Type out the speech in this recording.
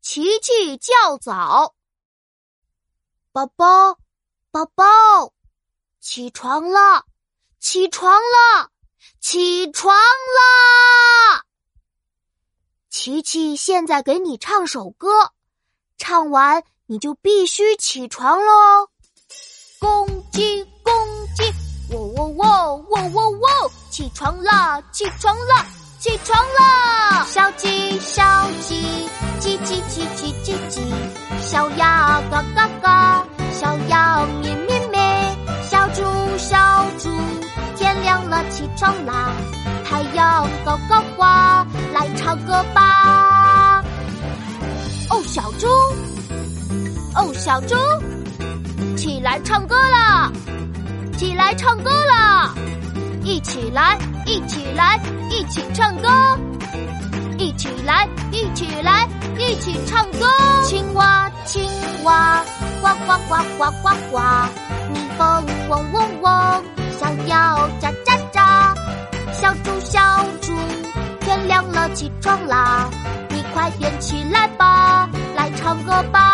琪琪叫早，宝宝，宝宝，起床了，起床了，起床了！琪琪现在给你唱首歌，唱完你就必须起床喽。公鸡，公鸡，喔喔喔，喔喔喔，起床了，起床了，起床了！小鸡，小鸡，叽叽叽叽叽叽，小鸭嘎嘎嘎，小羊咩咩咩，小猪，小猪，天亮了，起床啦，太阳高高挂，来唱歌吧！哦，小猪，哦，小猪。起来唱歌了，起来唱歌了，一起来，一起来，一起唱歌，一起来，一起来，一起唱歌。青蛙，青蛙，呱呱呱呱呱呱，蜜蜂嗡嗡嗡，小鸟喳喳喳，小猪，小猪，天亮了，起床啦，你快点起来吧，来唱歌吧。